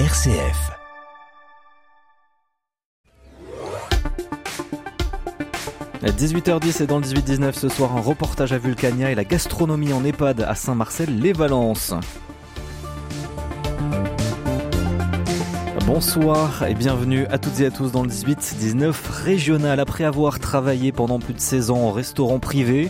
RCF. À 18h10 et dans le 18-19 ce soir, un reportage à Vulcania et la gastronomie en EHPAD à Saint-Marcel-les-Valences. Bonsoir et bienvenue à toutes et à tous dans le 18-19 régional. Après avoir travaillé pendant plus de 16 ans en restaurant privé,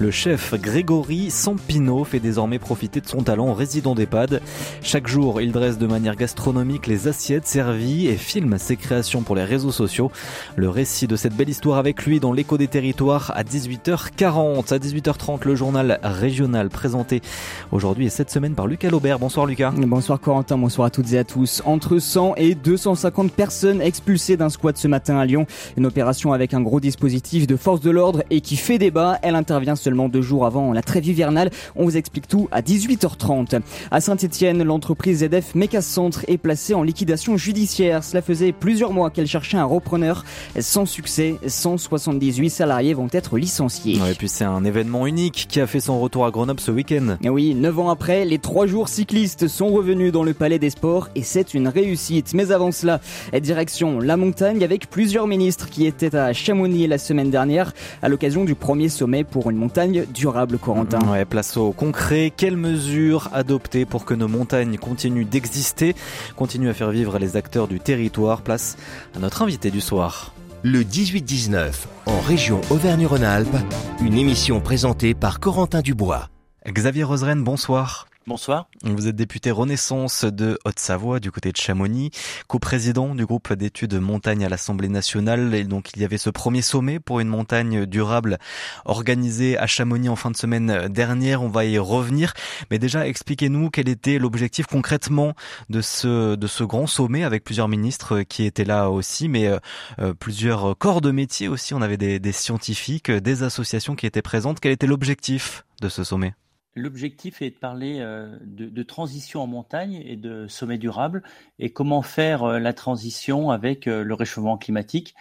le chef Grégory Sampino fait désormais profiter de son talent en résident d'EHPAD. Chaque jour, il dresse de manière gastronomique les assiettes servies et filme ses créations pour les réseaux sociaux. Le récit de cette belle histoire avec lui dans l'écho des territoires à 18h40. À 18h30, le journal régional présenté aujourd'hui et cette semaine par Lucas Laubert. Bonsoir Lucas. Bonsoir Corentin, bonsoir à toutes et à tous. Entre 100 et 250 personnes expulsées d'un squat ce matin à Lyon. Une opération avec un gros dispositif de force de l'ordre et qui fait débat. Elle intervient seulement deux jours avant la trêve hivernale. On vous explique tout à 18h30. À Saint-Etienne, l'entreprise ZF Centre est placée en liquidation judiciaire. Cela faisait plusieurs mois qu'elle cherchait un repreneur. Sans succès, 178 salariés vont être licenciés. et puis c'est un événement unique qui a fait son retour à Grenoble ce week-end. Oui, neuf ans après, les trois jours cyclistes sont revenus dans le Palais des Sports et c'est une réussite. Mais avant cela, direction la montagne avec plusieurs ministres qui étaient à Chamonix la semaine dernière à l'occasion du premier sommet pour une montagne durable, Corentin. Ouais, place au concret. Quelles mesures adopter pour que nos montagnes continuent d'exister, continuent à faire vivre les acteurs du territoire? Place à notre invité du soir. Le 18-19 en région Auvergne-Rhône-Alpes, une émission présentée par Corentin Dubois. Xavier Roseren, bonsoir. Bonsoir. Vous êtes député Renaissance de Haute-Savoie du côté de Chamonix, coprésident du groupe d'études montagne à l'Assemblée nationale. Et donc il y avait ce premier sommet pour une montagne durable organisé à Chamonix en fin de semaine dernière. On va y revenir. Mais déjà, expliquez-nous quel était l'objectif concrètement de ce, de ce grand sommet avec plusieurs ministres qui étaient là aussi, mais euh, euh, plusieurs corps de métier aussi. On avait des, des scientifiques, des associations qui étaient présentes. Quel était l'objectif de ce sommet? L'objectif est de parler euh, de, transition en montagne et de sommet durable et comment faire euh, la transition avec euh, le réchauffement climatique.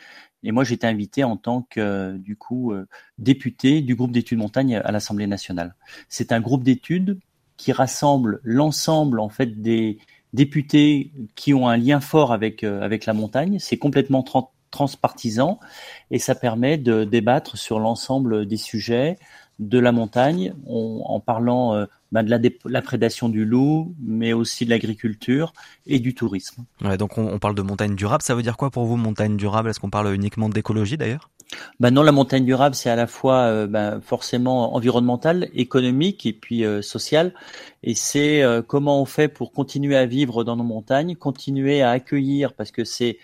Et moi, été invité en tant que, du coup, député du groupe d'études montagne à l'Assemblée nationale. C'est un groupe d'études qui rassemble l'ensemble, en fait, des députés qui ont un lien fort avec, avec la montagne. C'est complètement transpartisan et ça permet de débattre sur l'ensemble des sujets, de la montagne, en parlant euh, bah, de la, prédation du loup, mais aussi de l'agriculture et du tourisme. donc on, parle de montagne durable. Ça veut dire quoi pour vous, montagne durable? Est-ce qu'on parle uniquement d'écologie d'ailleurs? Bah non, la montagne durable, c'est à la fois euh, bah, forcément environnemental, économique et puis euh, social. Et c'est comment on fait pour continuer à vivre dans nos montagnes, continuer à accueillir, parce que c'est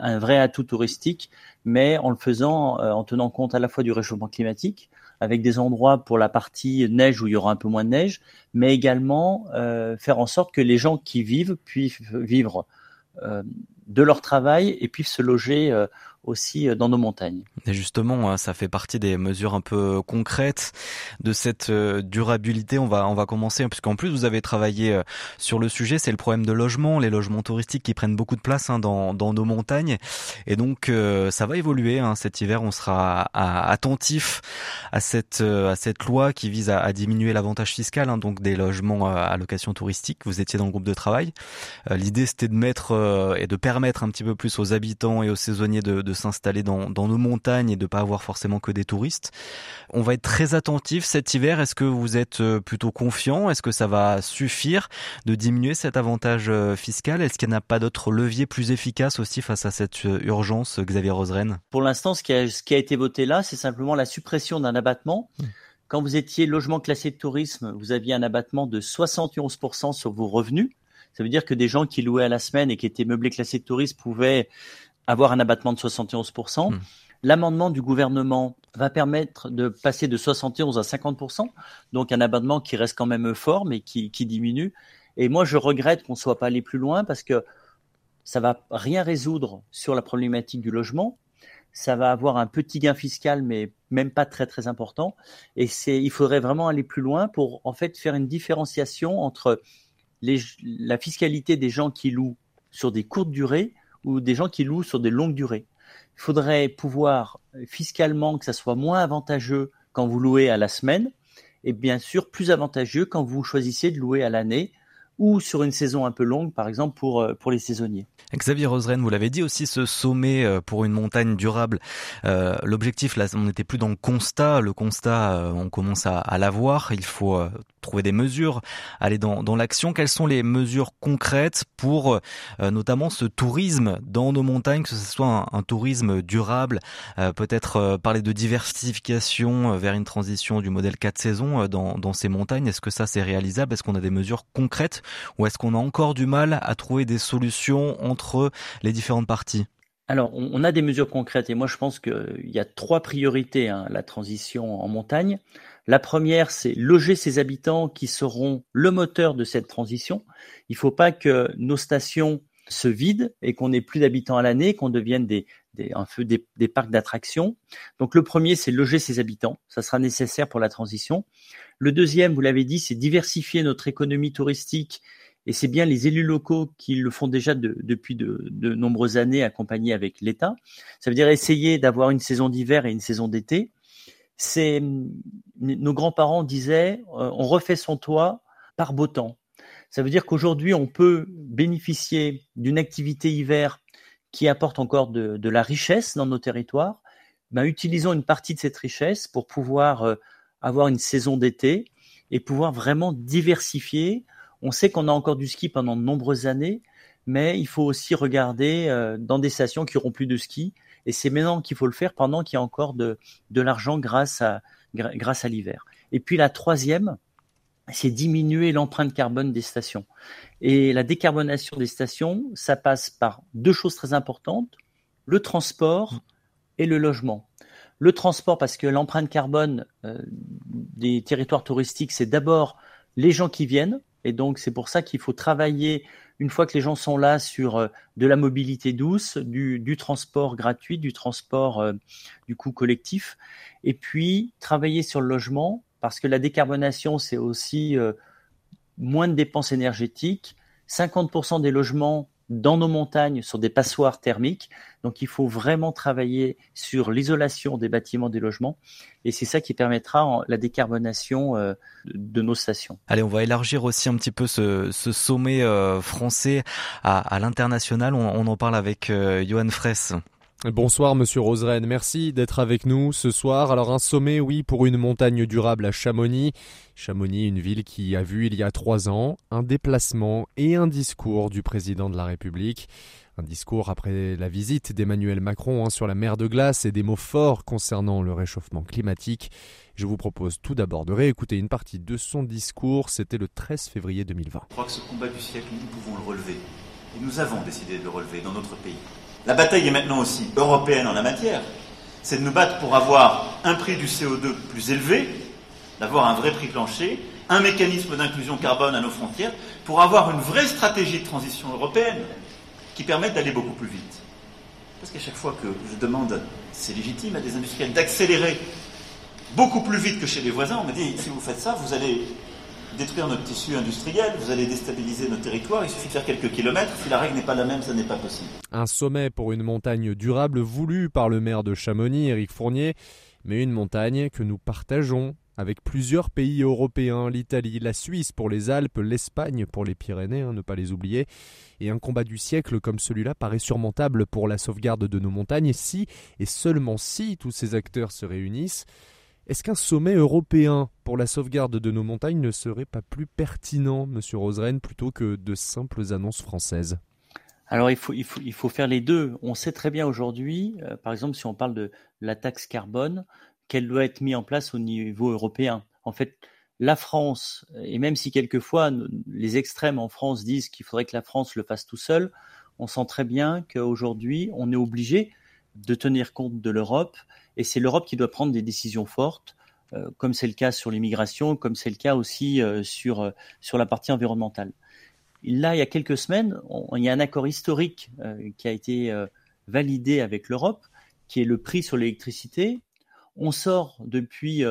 un vrai atout touristique, mais en le faisant en tenant compte à la fois du réchauffement climatique, avec des endroits pour la partie neige où il y aura un peu moins de neige, mais également euh, faire en sorte que les gens qui vivent puissent vivre euh, de leur travail et puissent se loger euh, aussi euh, dans nos montagnes. Et justement, hein, ça fait partie des mesures un peu concrètes de cette euh, durabilité. On va on va commencer puisqu'en plus vous avez travaillé euh, sur le sujet, c'est le problème de logement, les logements touristiques qui prennent beaucoup de place hein, dans dans nos montagnes. Et donc ça va évoluer hein, cet hiver. On sera attentif à cette à cette loi qui vise à, diminuer l'avantage fiscal hein, donc des logements à location touristique. Vous étiez dans le groupe de travail. L'idée c'était de mettre et de permettre un petit peu plus aux habitants et aux saisonniers de de s'installer dans, nos montagnes et de pas avoir forcément que des touristes. On va être très attentif cet hiver. Est-ce que vous êtes euh, plutôt confiant? Est-ce que ça va suffire de diminuer cet avantage euh, fiscal? Est-ce qu'il n'y a pas d'autres leviers plus efficaces aussi face à cette euh, urgence, Xavier Roseren Pour l'instant, ce, qui a, ce qui a été voté là, c'est simplement la suppression d'un abattement. Mmh. Quand vous étiez logement classé de tourisme, vous aviez un abattement de 71% sur vos revenus. Ça veut dire que des gens qui louaient à la semaine et qui étaient meublés classés de tourisme pouvaient avoir un abattement de 71%. Hmm. L'amendement du gouvernement va permettre de passer de 71 à 50%, donc un abattement qui reste quand même fort, mais qui, diminue. Et moi, je regrette qu'on ne soit pas allé plus loin parce que ça va rien résoudre sur la problématique du logement. Ça va avoir un petit gain fiscal, mais même pas très très important. Et c'est, il faudrait vraiment aller plus loin pour en fait faire une différenciation entre les, la fiscalité des gens qui louent sur des courtes durées ou des gens qui louent sur des longues durées. Il faudrait pouvoir fiscalement que ça soit moins avantageux quand vous louez à la semaine et bien sûr plus avantageux quand vous choisissez de louer à l'année ou sur une saison un peu longue, par exemple pour, euh, pour les saisonniers. Xavier Roseren, vous l'avez dit aussi, ce sommet euh, pour une montagne durable, euh, l'objectif, là, on n'était plus dans le constat. Le constat, on commence à, à l'avoir. Il faut trouver des mesures, aller dans, dans l'action. Quelles sont les mesures concrètes pour notamment ce tourisme dans nos montagnes, que ce soit un, tourisme durable, peut-être parler de diversification vers une transition du modèle 4 saisons dans, dans ces montagnes? Est-ce que ça c'est réalisable? Est-ce qu'on a des mesures concrètes ou est-ce qu'on a encore du mal à trouver des solutions entre les différentes parties? Alors, on a des mesures concrètes et moi je pense qu'il y a trois priorités hein, la transition en montagne. La première, c'est loger ces habitants qui seront le moteur de cette transition. Il ne faut pas que nos stations se vident et qu'on n'ait plus d'habitants à l'année, qu'on devienne des, un peu des, des parcs d'attractions. Donc le premier, c'est loger ces habitants. Ça sera nécessaire pour la transition. Le deuxième, vous l'avez dit, c'est diversifier notre économie touristique et c'est bien les élus locaux qui le font déjà depuis de, nombreuses années, accompagnés avec l'État. Ça veut dire essayer d'avoir une saison d'hiver et une saison d'été. C'est nos grands-parents disaient, euh, on refait son toit par beau temps. Ça veut dire qu'aujourd'hui, on peut bénéficier d'une activité hiver qui apporte encore de, la richesse dans nos territoires. Ben, utilisons une partie de cette richesse pour pouvoir euh, avoir une saison d'été et pouvoir vraiment diversifier on sait qu'on a encore du ski pendant de nombreuses années, mais il faut aussi regarder euh, dans des stations qui auront plus de ski. Et c'est maintenant qu'il faut le faire pendant qu'il y a encore de, l'argent grâce à, grâce à l'hiver. Et puis la troisième, c'est diminuer l'empreinte carbone des stations. Et la décarbonation des stations, ça passe par deux choses très importantes, le transport et le logement. Le transport, parce que l'empreinte carbone euh, des territoires touristiques, c'est d'abord les gens qui viennent, et donc, c'est pour ça qu'il faut travailler, une fois que les gens sont là, sur euh, de la mobilité douce, du, transport gratuit, du transport euh, du coup collectif, et puis travailler sur le logement, parce que la décarbonation, c'est aussi euh, moins de dépenses énergétiques. 50% des logements dans nos montagnes sur des passoires thermiques. Donc il faut vraiment travailler sur l'isolation des bâtiments, des logements. Et c'est ça qui permettra la décarbonation euh, de nos stations. Allez, on va élargir aussi un petit peu ce, sommet euh, français à, l'international. On, en parle avec Johan Fraisse. Bonsoir Monsieur Roseren, merci d'être avec nous ce soir. Alors un sommet, oui, pour une montagne durable à Chamonix. Chamonix, une ville qui a vu il y a trois ans un déplacement et un discours du président de la République. Un discours après la visite d'Emmanuel Macron hein, sur la mer de glace et des mots forts concernant le réchauffement climatique. Je vous propose tout d'abord de réécouter une partie de son discours. C'était le 13 février 2020. Je crois que ce combat du siècle, nous pouvons le relever. Et nous avons décidé de le relever dans notre pays. La bataille est maintenant aussi européenne en la matière. C'est de nous battre pour avoir un prix du CO2 plus élevé, d'avoir un vrai prix plancher, un mécanisme d'inclusion carbone à nos frontières, pour avoir une vraie stratégie de transition européenne qui permette d'aller beaucoup plus vite. Parce qu'à chaque fois que je demande, c'est légitime, à des industriels d'accélérer beaucoup plus vite que chez les voisins, on me dit, si vous faites ça, vous allez détruire notre tissu industriel, vous allez déstabiliser notre territoire, il suffit de faire quelques kilomètres, si la règle n'est pas la même, ça n'est pas possible. Un sommet pour une montagne durable voulu par le maire de Chamonix, Éric Fournier, mais une montagne que nous partageons avec plusieurs pays européens, l'Italie, la Suisse pour les Alpes, l'Espagne pour les Pyrénées, hein, ne pas les oublier. Et un combat du siècle comme celui-là paraît surmontable pour la sauvegarde de nos montagnes si, et seulement si, tous ces acteurs se réunissent. Est-ce qu'un sommet européen pour la sauvegarde de nos montagnes ne serait pas plus pertinent, monsieur Roseren, plutôt que de simples annonces françaises? Alors il faut faire les deux. On sait très bien aujourd'hui, euh, par exemple si on parle de la taxe carbone, qu'elle doit être mise en place au niveau européen. En fait, la France, et même si quelquefois les extrêmes en France disent qu'il faudrait que la France le fasse tout seul, on sent très bien qu'aujourd'hui on est obligé de tenir compte de l'Europe et c'est l'Europe qui doit prendre des décisions fortes, euh, comme c'est le cas sur l'immigration, comme c'est le cas aussi euh, sur, euh, sur la partie environnementale. Là, il y a quelques semaines, il y a un accord historique qui a été validé avec l'Europe, qui est le prix sur l'électricité. On sort depuis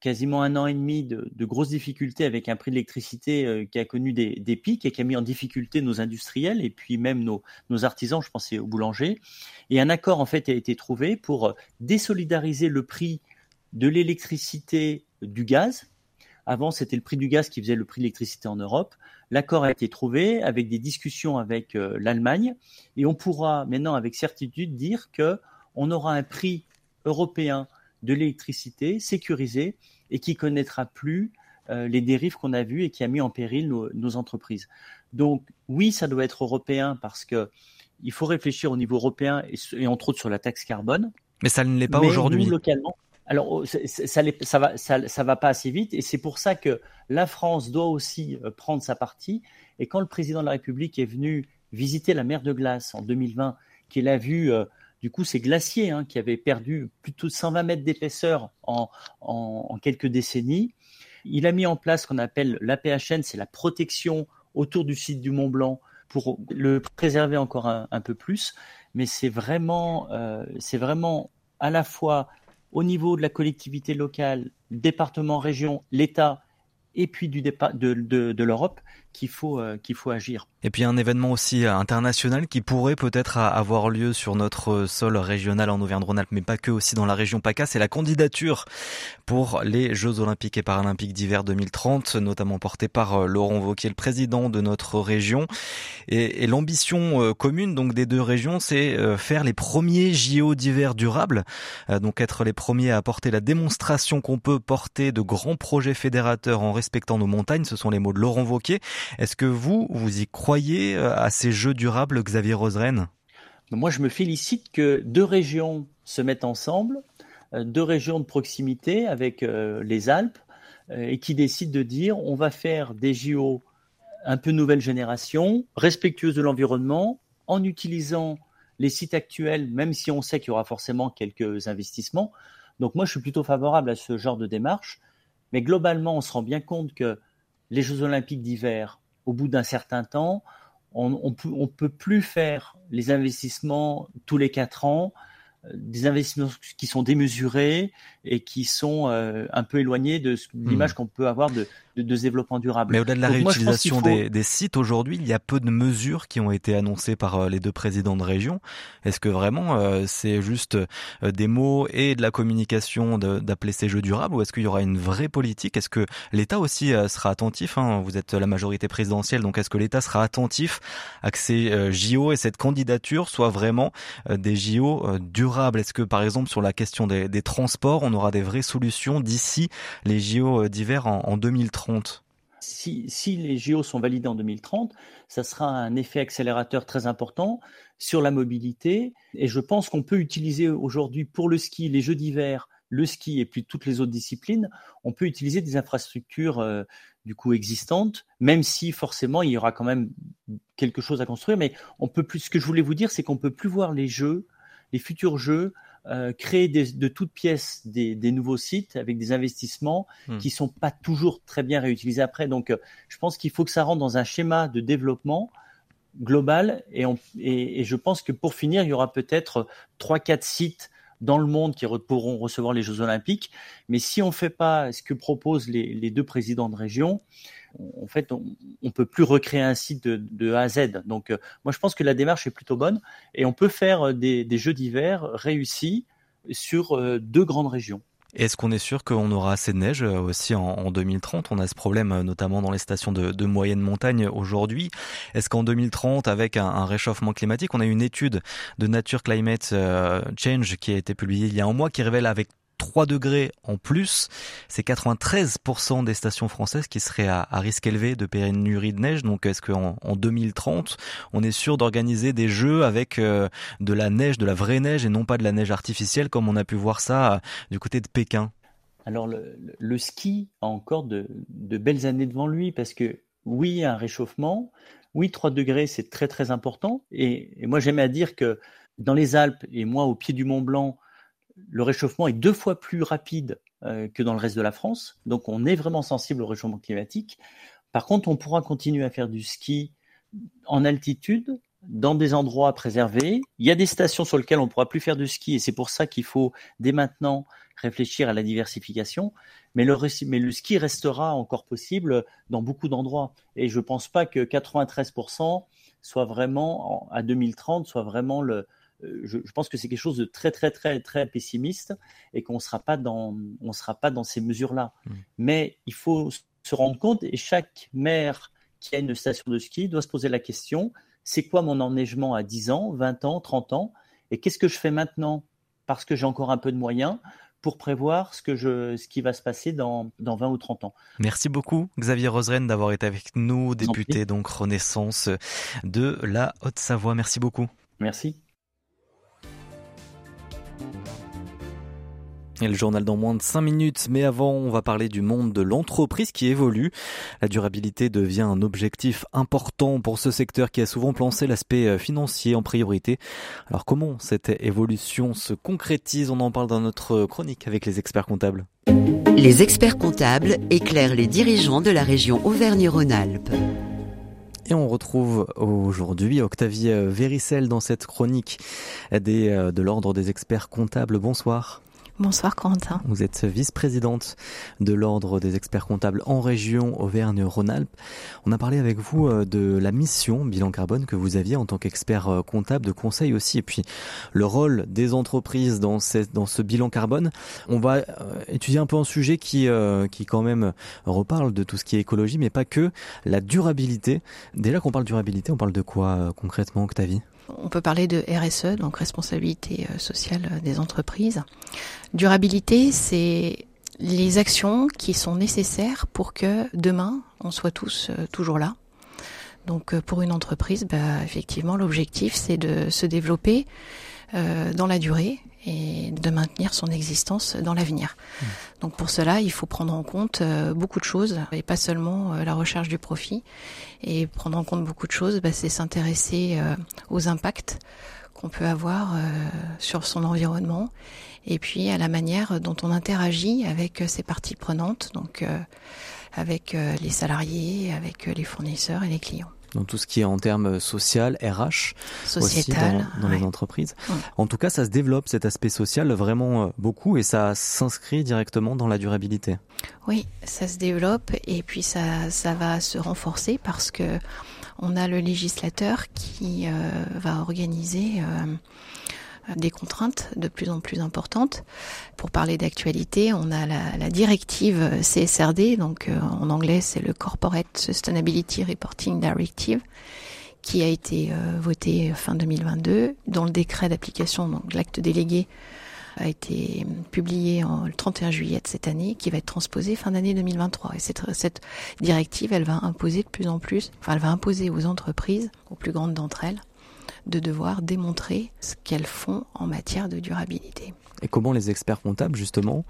quasiment un an et demi de, grosses difficultés avec un prix de l'électricité qui a connu des, pics et qui a mis en difficulté nos industriels et puis même nos, artisans, je pensais aux boulangers. Et un accord en fait a été trouvé pour désolidariser le prix de l'électricité du gaz. Avant, c'était le prix du gaz qui faisait le prix de l'électricité en Europe. L'accord a été trouvé avec des discussions avec euh, l'Allemagne et on pourra maintenant avec certitude dire que on aura un prix européen de l'électricité sécurisé et qui connaîtra plus euh, les dérives qu'on a vues et qui a mis en péril nos, entreprises. Donc oui, ça doit être européen parce que il faut réfléchir au niveau européen et, entre autres sur la taxe carbone. Mais ça ne l'est pas aujourd'hui. Localement, alors, oh, ça, ça, va, ça, va pas assez vite, et c'est pour ça que la France doit aussi euh, prendre sa partie. Et quand le président de la République est venu visiter la mer de glace en 2020, qu'il a vu, euh, du coup, ces glaciers hein, qui avaient perdu plutôt de 120 mètres d'épaisseur en, quelques décennies, il a mis en place ce qu'on appelle l'APHN, c'est la protection autour du site du Mont Blanc pour le préserver encore un, peu plus. Mais c'est vraiment, euh, c'est vraiment à la fois au niveau de la collectivité locale, département, région, l'État et puis de l'Europe qu'il faut, euh, qu'il faut agir. Et puis un événement aussi euh, international qui pourrait peut-être avoir lieu sur notre sol régional en Auvergne-Rhône-Alpes, mais pas que, aussi dans la région PACA, c'est la candidature pour les Jeux Olympiques et Paralympiques d'hiver 2030, notamment portée par euh, Laurent Wauquiez, le président de notre région. Et, et l'ambition commune donc des deux régions, c'est faire les premiers JO d'hiver durables, donc être les premiers à apporter la démonstration qu'on peut porter de grands projets fédérateurs en respectant nos montagnes. Ce sont les mots de Laurent Wauquiez. Est-ce que vous, vous y croyez euh, à ces jeux durables, Xavier Roseren Moi, je me félicite que deux régions se mettent ensemble, euh, deux régions de proximité avec euh, les Alpes, et qui décident de dire on va faire des JO un peu nouvelle génération, respectueuses de l'environnement, en utilisant les sites actuels, même si on sait qu'il y aura forcément quelques investissements. Donc moi, je suis plutôt favorable à ce genre de démarche. Mais globalement, on se rend bien compte que les Jeux olympiques d'hiver, au bout d'un certain temps, on ne peut plus faire les investissements tous les quatre ans des investissements qui sont démesurés et qui sont euh, un peu éloignés de l'image hmm. qu'on peut avoir de, de, de, développement durable. Mais au-delà de la réutilisation des, des, sites aujourd'hui, il y a peu de mesures qui ont été annoncées par euh, les deux présidents de région. Est-ce que vraiment euh, c'est juste des mots et de la communication d'appeler ces jeux durables ou est-ce qu'il y aura une vraie politique? Est-ce que l'État aussi sera attentif hein? Vous êtes la majorité présidentielle, donc est-ce que l'État sera attentif à que ces JO et cette candidature soient vraiment des JO durables? Est-ce que par exemple sur la question des, transports, on aura des vraies solutions d'ici les JO euh, d'hiver en, 2030 si, les JO sont validés en 2030, ça sera un effet accélérateur très important sur la mobilité. Et je pense qu'on peut utiliser aujourd'hui pour le ski, les Jeux d'hiver, le ski et puis toutes les autres disciplines, on peut utiliser des infrastructures euh, du coup existantes, même si forcément il y aura quand même quelque chose à construire. Mais on peut plus. Ce que je voulais vous dire, c'est qu'on peut plus voir les Jeux les futurs jeux, euh, créer de toutes pièces des, nouveaux sites avec des investissements hmm. qui sont pas toujours très bien réutilisés après. Donc, euh, je pense qu'il faut que ça rentre dans un schéma de développement global. Et, et, je pense que pour finir, il y aura peut-être trois, quatre sites dans le monde qui pourront recevoir les Jeux Olympiques. Mais si on ne fait pas ce que proposent les deux présidents de région, en fait, on, ne peut plus recréer un site de, A à Z. Donc, euh, moi, je pense que la démarche est plutôt bonne et on peut faire euh, des, jeux d'hiver réussis sur euh, deux grandes régions. Est-ce qu'on est sûr qu'on aura assez de neige aussi en, 2030 On a ce problème notamment dans les stations de, moyenne montagne aujourd'hui. Est-ce qu'en 2030, avec un, réchauffement climatique, on a une étude de Nature Climate Change qui a été publiée il y a un mois qui révèle avec 3 degrés en plus, c'est 93% des stations françaises qui seraient à, risque élevé de pénurie de neige. Donc est-ce qu'en en 2030, on est sûr d'organiser des jeux avec euh, de la neige, de la vraie neige et non pas de la neige artificielle comme on a pu voir ça euh, du côté de Pékin? Alors le, ski a encore de, belles années devant lui parce que oui, un réchauffement. Oui, 3 degrés, c'est très très important. Et, et moi, j'aime à dire que dans les Alpes, et moi au pied du Mont Blanc, le réchauffement est deux fois plus rapide euh, que dans le reste de la France. Donc on est vraiment sensible au réchauffement climatique. Par contre, on pourra continuer à faire du ski en altitude, dans des endroits préservés. Il y a des stations sur lesquelles on ne pourra plus faire du ski et c'est pour ça qu'il faut dès maintenant réfléchir à la diversification. Mais le, mais le ski restera encore possible dans beaucoup d'endroits. Et je ne pense pas que 93% soit vraiment, à 2030, soit vraiment le, euh, je, pense que c'est quelque chose de très très très très pessimiste et qu'on sera pas dans on sera pas dans ces mesures là. Mmh. Mais il faut se rendre compte et chaque maire qui a une station de ski doit se poser la question, c'est quoi mon enneigement à 10 ans, 20 ans, 30 ans Et qu'est-ce que je fais maintenant parce que j'ai encore un peu de moyens pour prévoir ce, que je, ce qui va se passer dans, dans 20 ou 30 ans. Merci beaucoup Xavier Roseren d'avoir été avec nous, député donc Renaissance de la Haute-Savoie. Merci beaucoup. Merci. Et le journal dans moins de 5 minutes, mais avant, on va parler du monde de l'entreprise qui évolue. La durabilité devient un objectif important pour ce secteur qui a souvent placé l'aspect euh, financier en priorité. Alors comment cette évolution se concrétise? On en parle dans notre chronique avec les experts comptables. Les experts comptables éclairent les dirigeants de la région Auvergne-Rhône-Alpes. Et on retrouve aujourd'hui Octavie Véricel dans cette chronique des, euh, de l'ordre des experts comptables. Bonsoir. Bonsoir Corentin. Vous êtes vice-présidente de l'Ordre des experts comptables en région Auvergne-Rhône-Alpes. On a parlé avec vous euh, de la mission bilan carbone que vous aviez en tant qu'expert euh, comptable de conseil aussi, et puis le rôle des entreprises dans, ce bilan carbone. On va euh, étudier un peu un sujet qui, qui quand même reparle de tout ce qui est écologie, mais pas que, la durabilité. Déjà qu'on parle durabilité, on parle de quoi concrètement, Octavie? On peut parler de RSE, donc responsabilité euh, sociale euh, des entreprises. Durabilité, c'est les actions qui sont nécessaires pour que demain, on soit tous euh, toujours là. Donc pour une entreprise, bah, effectivement, l'objectif, c'est de se développer dans la durée et de maintenir son existence dans l'avenir. Mmh. Donc pour cela, il faut prendre en compte euh, beaucoup de choses et pas seulement euh, la recherche du profit. Et prendre en compte beaucoup de choses, bah, c'est s'intéresser euh, aux impacts qu'on peut avoir sur son environnement et puis à la manière dont on interagit avec ces parties prenantes, donc avec les salariés, avec les fournisseurs et les clients dans tout ce qui est en termes social, RH, Sociétal, aussi dans, les entreprises. En tout cas, ça se développe cet aspect social vraiment euh, beaucoup et ça s'inscrit directement dans la durabilité. Oui, ça se développe et puis ça, ça va se renforcer parce que on a le législateur qui euh, va organiser euh, des contraintes de plus en plus importantes. Pour parler d'actualité, on a la, directive CSRD, donc euh, en anglais c'est le Corporate Sustainability Reporting Directive, qui a été euh, votée fin 2022, dont le décret d'application, donc l'acte délégué, a été publié en, le 31 juillet de cette année, qui va être transposé fin d'année 2023. Et cette, cette directive, elle va imposer de plus en plus, enfin, elle va imposer aux entreprises, aux plus grandes d'entre elles, de devoir démontrer ce qu'elles font en matière de durabilité. Et comment les experts comptables, justement,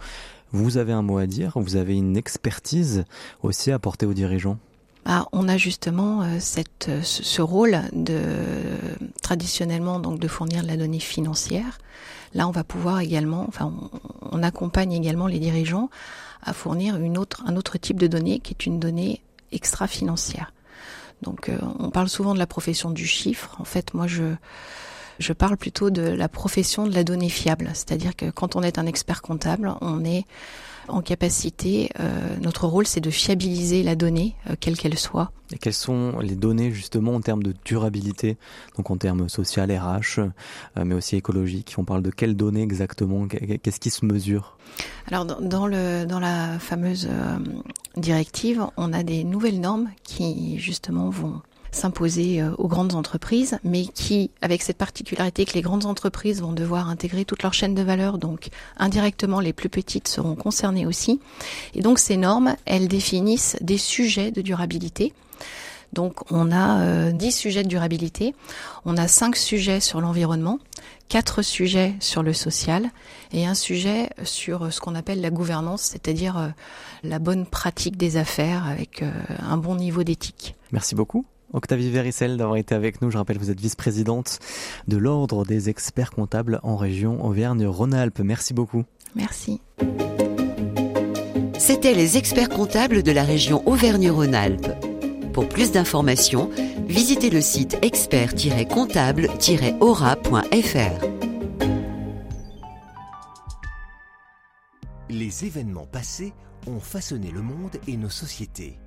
vous avez un mot à dire, vous avez une expertise aussi à apporter aux dirigeants? Ah, on a justement euh, cette, euh, ce rôle de traditionnellement donc de fournir de la donnée financière. Là, on va pouvoir également, enfin, on, accompagne également les dirigeants à fournir une autre, un autre type de donnée qui est une donnée extra-financière. Donc euh, on parle souvent de la profession du chiffre. En fait, moi je je parle plutôt de la profession de la donnée fiable. C'est-à-dire que quand on est un expert comptable, on est en capacité, euh, notre rôle c'est de fiabiliser la donnée, euh, quelle qu'elle soit. Et quelles sont les données justement en termes de durabilité, donc en termes social, RH, euh, mais aussi écologique On parle de quelles données exactement? Qu'est-ce qui se mesure? Alors dans, le, dans la fameuse directive, on a des nouvelles normes qui justement vont s'imposer euh, aux grandes entreprises, mais qui, avec cette particularité que les grandes entreprises vont devoir intégrer toute leur chaîne de valeur, donc indirectement les plus petites seront concernées aussi. Et donc ces normes, elles définissent des sujets de durabilité. Donc on a euh, 10 sujets de durabilité, on a 5 sujets sur l'environnement, 4 sujets sur le social et un sujet sur ce qu'on appelle la gouvernance, c'est-à-dire euh, la bonne pratique des affaires avec euh, un bon niveau d'éthique. Merci beaucoup. Octavie Véricel d'avoir été avec nous. Je rappelle, vous êtes vice-présidente de l'Ordre des experts comptables en région Auvergne-Rhône-Alpes. Merci beaucoup. Merci. C'était les experts comptables de la région Auvergne-Rhône-Alpes. Pour plus d'informations, visitez le site expert-comptable-aura.fr. Les événements passés ont façonné le monde et nos sociétés.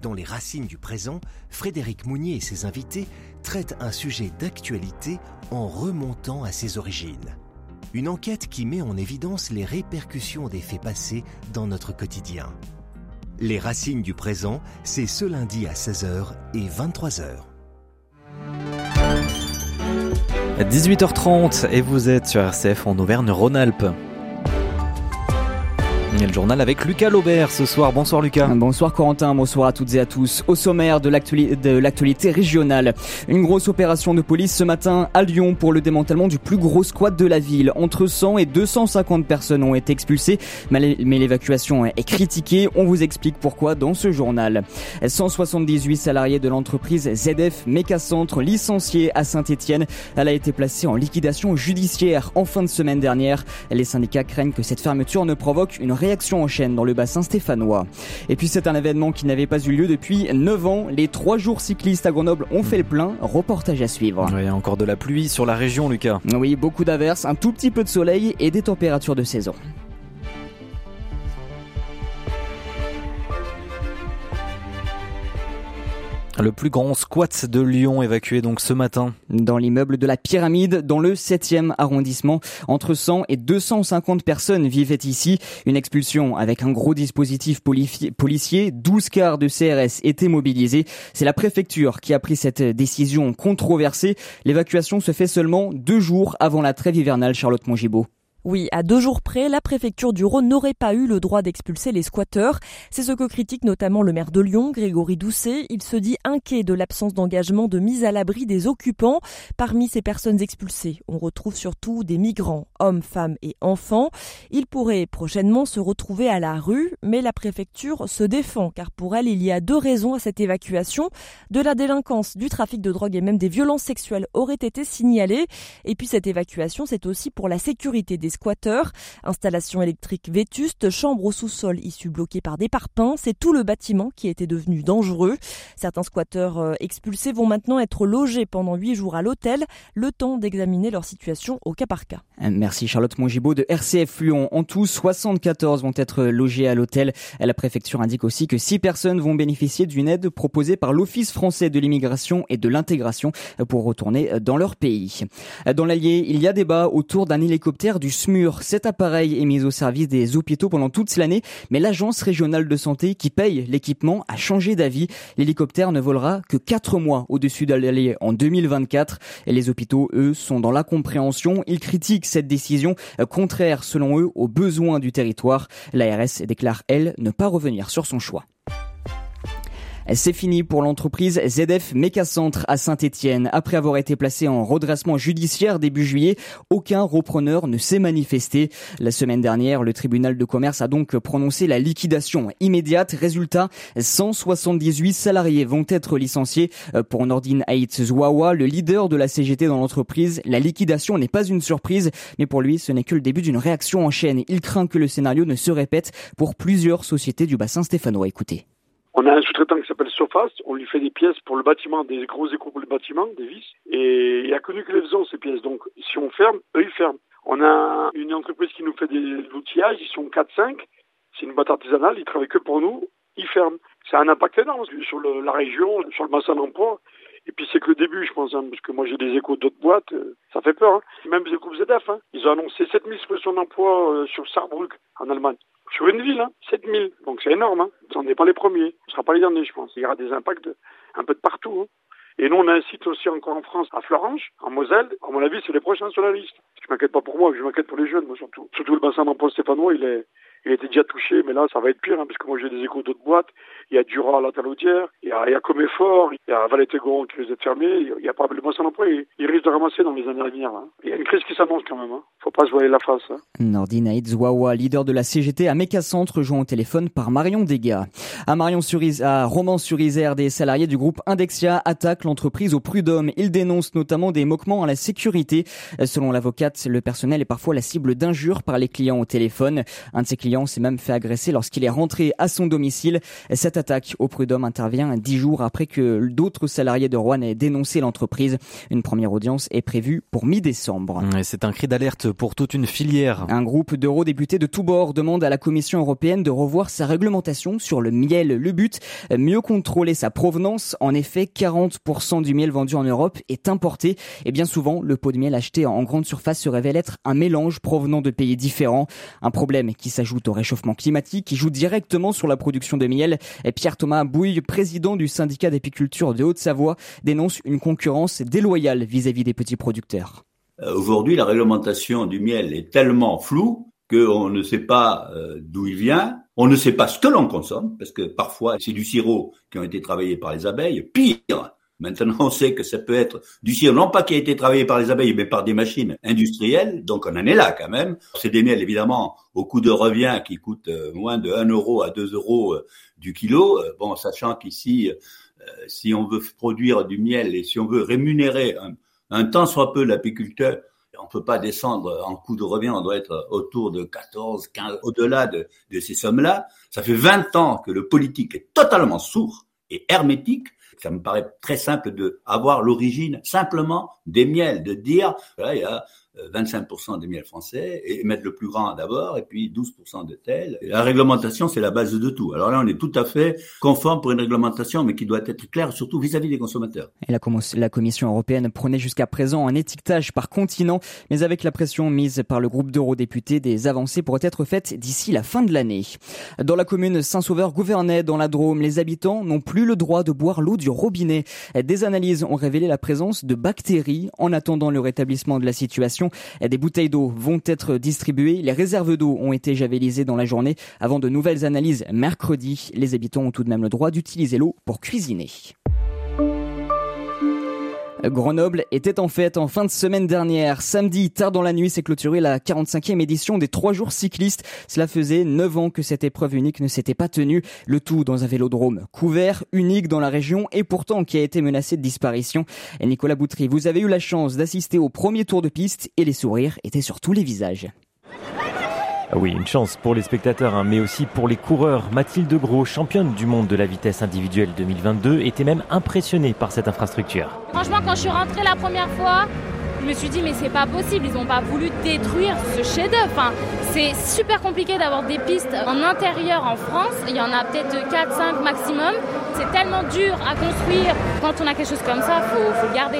Dans Les Racines du présent, Frédéric Mounier et ses invités traitent un sujet d'actualité en remontant à ses origines. Une enquête qui met en évidence les répercussions des faits passés dans notre quotidien. Les racines du présent, c'est ce lundi à 16h et 23h. 18h30 et vous êtes sur RCF en Auvergne-Rhône-Alpes. Le journal avec Lucas Laubert ce soir. Bonsoir Lucas. Bonsoir Corentin, bonsoir à toutes et à tous. Au sommaire de l'actualité régionale, une grosse opération de police ce matin à Lyon pour le démantèlement du plus gros squat de la ville. Entre 100 et 250 personnes ont été expulsées, mais l'évacuation est critiquée. On vous explique pourquoi dans ce journal. 178 salariés de l'entreprise ZF Mécacentre licenciés à Saint-Etienne. Elle a été placée en liquidation judiciaire en fin de semaine dernière. Les syndicats craignent que cette fermeture ne provoque une réaction en chaîne dans le bassin stéphanois. Et puis c'est un événement qui n'avait pas eu lieu depuis 9 ans. Les trois jours cyclistes à Grenoble ont fait le plein. Reportage à suivre. Il y a encore de la pluie sur la région, Lucas. Oui, beaucoup d'averses, un tout petit peu de soleil et des températures de saison. Le plus grand squat de Lyon évacué donc ce matin. Dans l'immeuble de la Pyramide, dans le 7e arrondissement, entre 100 et 250 personnes vivaient ici. Une expulsion avec un gros dispositif policier. 12 quarts de CRS étaient mobilisés. C'est la préfecture qui a pris cette décision controversée. L'évacuation se fait seulement deux jours avant la trêve hivernale Charlotte Mongibaud. Oui, à deux jours près, la préfecture du Rhône n'aurait pas eu le droit d'expulser les squatteurs. C'est ce que critique notamment le maire de Lyon, Grégory Doucet. Il se dit inquiet de l'absence d'engagement de mise à l'abri des occupants. Parmi ces personnes expulsées, on retrouve surtout des migrants, hommes, femmes et enfants. Ils pourraient prochainement se retrouver à la rue, mais la préfecture se défend car pour elle, il y a deux raisons à cette évacuation. De la délinquance, du trafic de drogue et même des violences sexuelles auraient été signalées. Et puis cette évacuation, c'est aussi pour la sécurité des squatteurs. Installation électrique vétuste, chambre au sous-sol issue bloquée par des parpaings, c'est tout le bâtiment qui était devenu dangereux. Certains squatteurs euh, expulsés vont maintenant être logés pendant huit jours à l'hôtel, le temps d'examiner leur situation au cas par cas. Euh, merci Charlotte Mongibaud de RCF Lyon. En tout, 74 vont être logés à l'hôtel. La préfecture indique aussi que 6 personnes vont bénéficier d'une aide proposée par l'Office français de l'immigration et de l'intégration pour retourner dans leur pays. Dans l'Allier, il y a débat autour d'un hélicoptère du Cet appareil est mis au service des hôpitaux pendant toute l'année, mais l'agence régionale de santé qui paye l'équipement a changé d'avis. L'hélicoptère ne volera que 4 mois au-dessus de l'Allier en 2024 et les hôpitaux, eux, sont dans la compréhension. Ils critiquent cette décision euh, contraire, selon eux, aux besoins du territoire. L'ARS déclare, elle, ne pas revenir sur son choix. C'est fini pour l'entreprise ZF Mécacentre à Saint-Etienne. Après avoir été placé en redressement judiciaire début juillet, aucun repreneur ne s'est manifesté. La semaine dernière, le tribunal de commerce a donc prononcé la liquidation immédiate. Résultat, 178 salariés vont être licenciés. Pour Nordine Haït Zouawa, le leader de la CGT dans l'entreprise, la liquidation n'est pas une surprise, mais pour lui, ce n'est que le début d'une réaction en chaîne. Il craint que le scénario ne se répète pour plusieurs sociétés du bassin stéphanois. Écoutez. On a un sous-traitant qui s'appelle Sofast, on lui fait des pièces pour le bâtiment, des gros échos pour le bâtiment, des vis, et il n'y a que les faisons ces pièces. Donc si on ferme, eux ils ferment. On a une entreprise qui nous fait des outillages, ils sont 4-5, c'est une boîte artisanale, ils travaillent que pour nous, ils ferment. Ça a un impact énorme sur la région, sur le bassin d'emploi. Et puis c'est que le début, je pense, hein, parce que moi j'ai des échos d'autres boîtes, euh, ça fait peur. Hein. Même les échos ZF, hein, ils ont annoncé 7000 suppressions d'emplois euh, sur Saarbrück, en Allemagne. Sur une ville, hein, 7000. Donc c'est énorme. Hein. On n'est pas les premiers. On ne sera pas les derniers, je pense. Il y aura des impacts un peu de partout. Hein. Et nous, on a un site aussi encore en France, à Florange, en Moselle. À mon avis, c'est les prochains sur la liste. Je m'inquiète pas pour moi, je m'inquiète pour les jeunes, moi surtout. Surtout le bassin d'emploi stéphanois, il est, il était déjà touché, mais là, ça va être pire, hein, parce que moi, j'ai des échos d'autres boîtes. Il y a Dura à la Talaudière, il y a, il y a Coméfort, il y a Valet-Tégon qui risque d'être fermé. Il y a pas le bassin d'emploi, il, risque de ramasser dans les années à venir. Hein. Il y a une crise qui s'annonce quand même. Hein. Faut pas se voiler la face. Hein. Nordine Zouawa, leader de la CGT à Mécacentre, joint au téléphone par Marion Degas. À Marion sur à Romans-sur-Isère, des salariés du groupe Indexia attaquent l'entreprise au prud'homme. Ils dénoncent notamment des moquements à la sécurité. Selon l'avocate, le personnel est parfois la cible d'injures par les clients au téléphone. Un de ses clients s'est même fait agresser lorsqu'il est rentré à son domicile. Cette attaque au prud'homme intervient dix jours après que d'autres salariés de Rouen aient dénoncé l'entreprise. Une première audience est prévue pour mi-décembre. C'est un cri d'alerte pour toute une filière. Un groupe d'eurodéputés de tous bords demande à la Commission européenne de revoir sa réglementation sur le miel. Le but, mieux contrôler sa provenance. En effet, 40% du miel vendu en Europe est importé et bien souvent, le pot de miel acheté en grande surface se révèle être un mélange provenant de pays différents. Un problème qui s'ajoute au réchauffement climatique qui joue directement sur la production de miel. Et Pierre-Thomas Bouille, président du syndicat d'apiculture de Haute-Savoie, dénonce une concurrence déloyale vis-à-vis des petits producteurs. Euh, aujourd'hui, la réglementation du miel est tellement floue qu'on ne sait pas euh, d'où il vient, on ne sait pas ce que l'on consomme, parce que parfois c'est du sirop qui ont été travaillés par les abeilles. Pire, maintenant on sait que ça peut être du sirop, non pas qui a été travaillé par les abeilles, mais par des machines industrielles, donc on en est là quand même. C'est des miels évidemment au coût de revient qui coûte euh, moins de 1 euro à 2 euros du kilo, bon, sachant qu'ici, si on veut produire du miel et si on veut rémunérer un, un tant soit peu l'apiculteur, on peut pas descendre en coût de revient, on doit être autour de 14, 15, au-delà de, de ces sommes-là. Ça fait 20 ans que le politique est totalement sourd et hermétique. Ça me paraît très simple de avoir l'origine simplement des miels, de dire, voilà, il y a 25% des miels français et mettre le plus grand d'abord et puis 12% de tel. la réglementation, c'est la base de tout. Alors là, on est tout à fait conforme pour une réglementation, mais qui doit être claire surtout vis-à-vis des consommateurs. Et la, Commission européenne prenait jusqu'à présent un étiquetage par continent, mais avec la pression mise par le groupe d'eurodéputés, des avancées pourraient être faites d'ici la fin de l'année. Dans la commune Saint-Sauveur-Gouvernay, dans la Drôme, les habitants n'ont plus le droit de boire l'eau du robinet. Des analyses ont révélé la présence de bactéries. En attendant le rétablissement de la situation, des bouteilles d'eau vont être distribuées. Les réserves d'eau ont été javelisées dans la journée avant de nouvelles analyses mercredi. Les habitants ont tout de même le droit d'utiliser l'eau pour cuisiner. Grenoble était en fête en fin de semaine dernière. Samedi, tard dans la nuit, s'est clôturée la 45e édition des trois jours cyclistes. Cela faisait 9 ans que cette épreuve unique ne s'était pas tenue. Le tout dans un vélodrome couvert, unique dans la région et pourtant qui a été menacé de disparition. Nicolas Boutry, vous avez eu la chance d'assister au premier tour de piste et les sourires étaient sur tous les visages. Ah oui, une chance pour les spectateurs, hein, mais aussi pour les coureurs. Mathilde Gros, championne du monde de la vitesse individuelle 2022, était même impressionnée par cette infrastructure. Franchement, quand je suis rentrée la première fois, je me suis dit mais c'est pas possible, ils n'ont pas voulu détruire ce chef-d'œuvre. C'est super compliqué d'avoir des pistes en intérieur en France. Il y en a peut-être 4-5 maximum. C'est tellement dur à construire. Quand on a quelque chose comme ça, faut, faut le garder.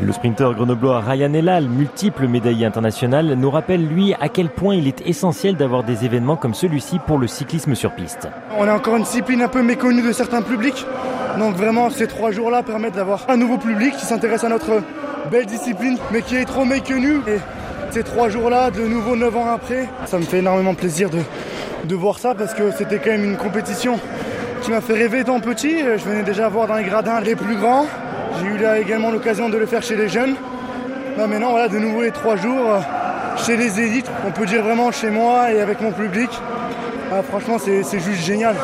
Le sprinter grenoblois Ryan Elal, multiple médaillé international, nous rappelle lui à quel point il est essentiel d'avoir des événements comme celui-ci pour le cyclisme sur piste. On a encore une discipline un peu méconnue de certains publics, donc vraiment ces trois jours-là permettent d'avoir un nouveau public qui s'intéresse à notre belle discipline, mais qui est trop méconnue. Et ces trois jours-là, de nouveau neuf ans après, ça me fait énormément plaisir de, de voir ça parce que c'était quand même une compétition qui m'a fait rêver tant petit. Je venais déjà voir dans les gradins les plus grands. J'ai eu là également l'occasion de le faire chez les jeunes. Là maintenant, voilà, de nouveau les trois jours euh, chez les élites. On peut dire vraiment chez moi et avec mon public. Ah, franchement, c'est juste génial.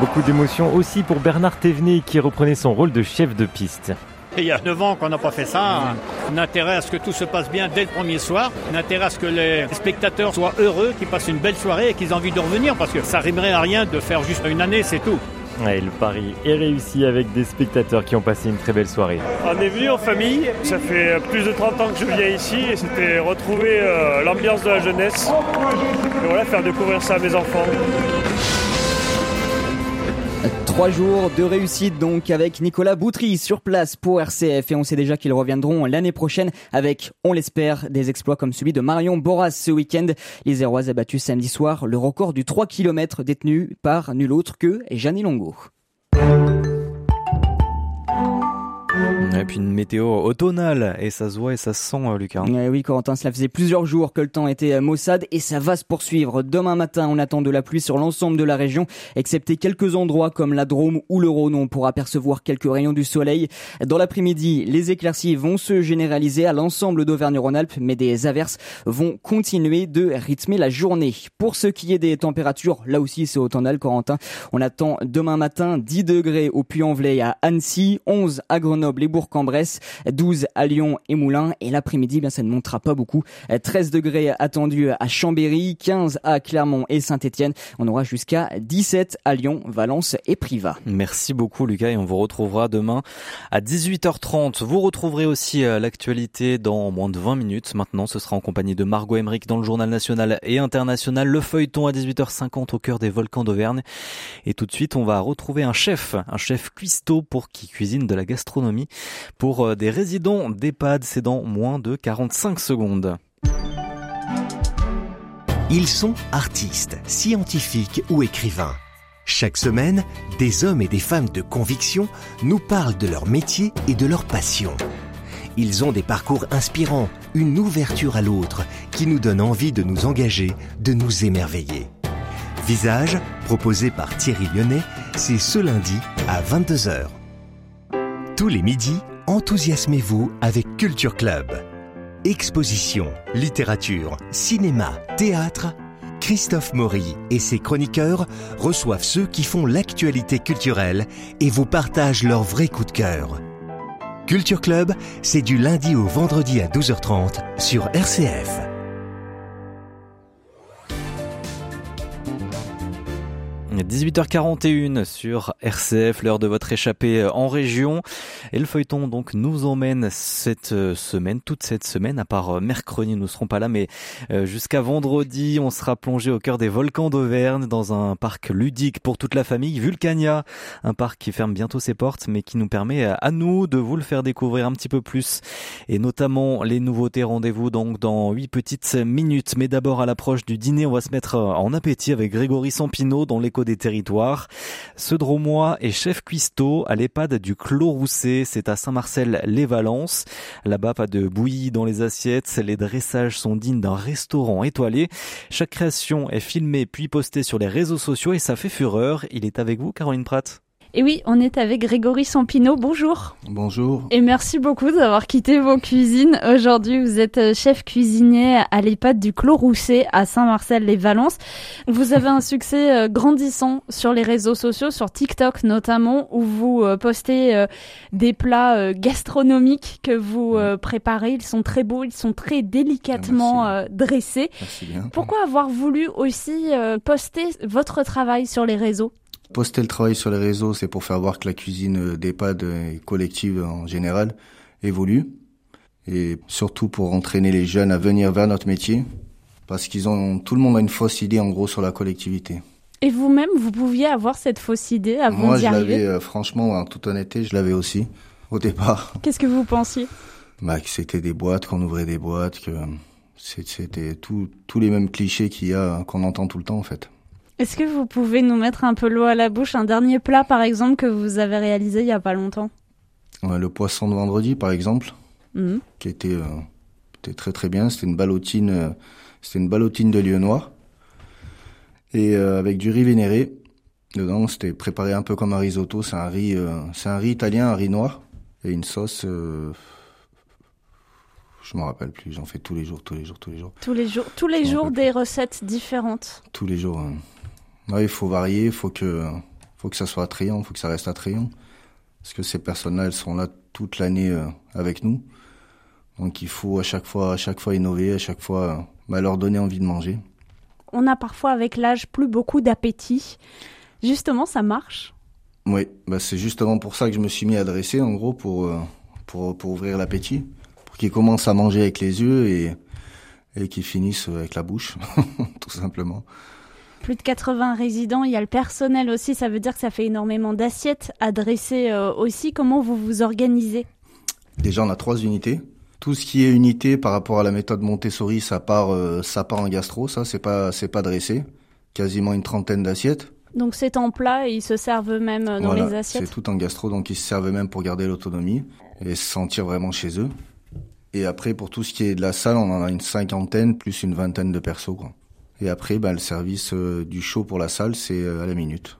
Beaucoup d'émotions aussi pour Bernard Thévenet qui reprenait son rôle de chef de piste. Il y a 9 ans qu'on n'a pas fait ça. On a intérêt à ce que tout se passe bien dès le premier soir. On a intérêt à ce que les spectateurs soient heureux, qu'ils passent une belle soirée et qu'ils aient envie de revenir parce que ça rimerait à rien de faire juste une année, c'est tout. Le pari est réussi avec des spectateurs qui ont passé une très belle soirée. On est venu en famille, ça fait plus de 30 ans que je viens ici et c'était retrouver euh, l'ambiance de la jeunesse. Et voilà, faire découvrir ça à mes enfants. Trois jours de réussite donc avec Nicolas Boutry sur place pour RCF et on sait déjà qu'ils reviendront l'année prochaine avec, on l'espère, des exploits comme celui de Marion Boras ce week-end. Les Hérois a battu samedi soir le record du 3 km détenu par nul autre que Jeannie Longo. Et puis une météo automnale, et ça se voit et ça se sent, euh, Lucas. Eh oui, Corentin, cela faisait plusieurs jours que le temps était euh, maussade et ça va se poursuivre. Demain matin, on attend de la pluie sur l'ensemble de la région, excepté quelques endroits comme la Drôme ou le Rhône. On pourra apercevoir quelques rayons du soleil. Dans l'après-midi, les éclaircies vont se généraliser à l'ensemble d'Auvergne-Rhône-Alpes, mais des averses vont continuer de rythmer la journée. Pour ce qui est des températures, là aussi c'est automnal, Corentin. On attend demain matin 10 degrés au Puy-en-Velay à Annecy, 11 à Grenoble et Bourg-en-Bresse, 12 à Lyon et Moulins. Et l'après-midi, bien, ça ne montera pas beaucoup. 13 degrés attendus à Chambéry, 15 à Clermont et Saint-Etienne. On aura jusqu'à 17 à Lyon, Valence et Privas. Merci beaucoup, Lucas, et on vous retrouvera demain à 18h30. Vous retrouverez aussi euh, l'actualité dans moins de 20 minutes. Maintenant, ce sera en compagnie de Margot Emmerich dans le journal national et international. Le feuilleton à 18h50 au cœur des volcans d'Auvergne. Et tout de suite, on va retrouver un chef, un chef cuistot pour qui cuisine de la gastronomie. Pour euh, des résidents d'EHPAD, c'est dans moins de 45 secondes. Ils sont artistes, scientifiques ou écrivains. Chaque semaine, des hommes et des femmes de conviction nous parlent de leur métier et de leur passion. Ils ont des parcours inspirants, une ouverture à l'autre qui nous donne envie de nous engager, de nous émerveiller. Visage, proposé par Thierry Lyonnais, c'est ce lundi à 22h. Tous les midis, enthousiasmez-vous avec Culture Club. Exposition, littérature, cinéma, théâtre. Christophe Maury et ses chroniqueurs reçoivent ceux qui font l'actualité culturelle et vous partagent leurs vrais coups de cœur. Culture Club, c'est du lundi au vendredi à 12h30 sur RCF. 18h41 sur RCF, l'heure de votre échappée euh, en région. Et le feuilleton donc nous emmène cette euh, semaine, toute cette semaine, à part euh, mercredi, nous ne serons pas là, mais jusqu'à vendredi, on sera plongé au cœur des volcans d'Auvergne dans un parc ludique pour toute la famille, Vulcania, un parc qui ferme bientôt ses portes, mais qui nous permet à nous de vous le faire découvrir un petit peu plus, et notamment les nouveautés. Rendez-vous donc dans 8 petites minutes, mais d'abord à l'approche du dîner, on va se mettre en appétit avec Grégory Sampino dans l'écho territoires. Ce dromois est chef cuistot à l'EHPAD du Clos Rousset. C'est à Saint-Marcel-les-Valences. Là-bas, pas de bouillie dans les assiettes. Les dressages sont dignes d'un restaurant étoilé. Chaque création est filmée puis postée sur les réseaux sociaux et ça fait fureur. Il est avec vous, Caroline Pratt. Et oui, on est avec Grégory Sampino. Bonjour. Bonjour. Et merci beaucoup d'avoir quitté vos cuisines. Aujourd'hui, vous êtes euh, chef cuisinier à l'EHPAD du Clos Rousset à Saint-Marcel-les-Valences. Vous avez un succès euh, grandissant sur les réseaux sociaux, sur TikTok notamment, où vous euh, postez des plats gastronomiques que vous préparez. Ils sont très beaux, ils sont très délicatement dressés. Merci bien. Pourquoi avoir voulu aussi poster votre travail sur les réseaux? Poster le travail sur les réseaux, c'est pour faire voir que la cuisine d'EHPAD et collective en général évolue. Et surtout pour entraîner les jeunes à venir vers notre métier. Parce qu'ils ont, tout le monde a une fausse idée en gros sur la collectivité. Et vous-même, vous pouviez avoir cette fausse idée avant Moi, d'y je arriver? l'avais, euh, franchement, en toute honnêteté, je l'avais aussi, au départ. Qu'est-ce que vous pensiez? Bah, que c'était des boîtes, qu'on ouvrait des boîtes, que c'était tous les mêmes clichés qu'il y a, qu'on entend tout le temps, en fait. Est-ce que vous pouvez nous mettre un peu l'eau à la bouche Un dernier plat, par exemple, que vous avez réalisé il y a pas longtemps? Ouais, le poisson de vendredi, par exemple, Mhm. qui était, euh, était très très bien. C'était une ballotine, euh, c'était une ballotine de lieu noir et euh, avec du riz vénéré. Dedans, c'était préparé un peu comme un risotto. C'est un riz, c'est un riz italien, un riz noir et une sauce. je me rappelle plus. J'en fais tous les jours, tous les jours, tous les jours, Tous les jours, tous les jours des recettes différentes. tous les jours. hein. Ouais, il faut varier, il faut que, faut que ça soit attrayant, il faut que ça reste attrayant. Parce que ces personnes-là, elles sont là toute l'année euh, avec nous. Donc il faut à chaque fois, à chaque fois innover, à chaque fois euh, bah, leur donner envie de manger. On a parfois avec l'âge plus beaucoup d'appétit. Justement, ça marche? Oui, bah c'est justement pour ça que je me suis mis à dresser, en gros, pour, euh, pour, pour ouvrir l'appétit. Pour qu'ils commencent à manger avec les yeux et, et qu'ils finissent avec la bouche, tout simplement. Plus de 80 résidents, il y a le personnel aussi, ça veut dire que ça fait énormément d'assiettes à dresser euh, aussi. Comment vous vous organisez? Déjà, on a trois unités. Tout ce qui est unité par rapport à la méthode Montessori, ça part, euh, ça part en gastro, ça, c'est pas, c'est pas dressé. Quasiment une trentaine d'assiettes. Donc c'est en plat et ils se servent eux-mêmes euh, dans Voilà, les assiettes? C'est tout en gastro, donc ils se servent même pour garder l'autonomie et se sentir vraiment chez eux. Et après, pour tout ce qui est de la salle, on en a une cinquantaine plus une vingtaine de persos. Quoi. Et après, bah, le service euh, du show pour la salle, c'est euh, à la minute.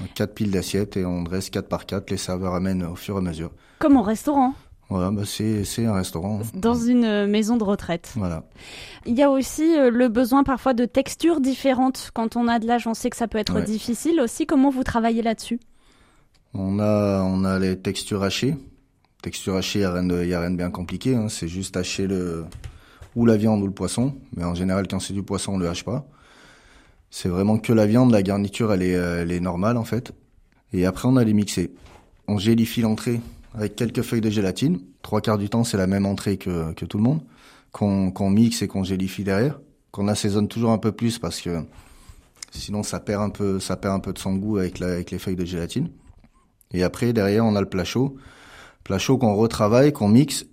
Donc, Quatre piles d'assiettes et on dresse quatre par quatre. Les serveurs amènent au fur et à mesure. Comme au restaurant, Voilà, bah, c'est un restaurant. dans une euh, maison de retraite. Voilà. Il y a aussi le besoin parfois de textures différentes. Quand on a de l'âge, on sait que ça peut être Ouais. difficile aussi. Comment vous travaillez là-dessus? On a, on a les textures hachées. Texture hachée, il n'y a, rien de- y a rien de bien compliqué. Hein. C'est juste hacher le, ou la viande ou le poisson. Mais en général, quand c'est du poisson, on le hache pas. C'est vraiment que la viande. La garniture, elle est, euh, elle est normale, en fait. Et après, on a les mixés. On gélifie l'entrée avec quelques feuilles de gélatine. Trois quarts du temps, c'est la même entrée que, que tout le monde. Qu'on mixe et qu'on gélifie derrière. Qu'on assaisonne toujours un peu plus parce que sinon, ça perd un peu, ça perd un peu de son goût avec, la, avec les feuilles de gélatine. Et après, derrière, on a le plat chaud. Plat chaud qu'on retravaille, qu'on mixe,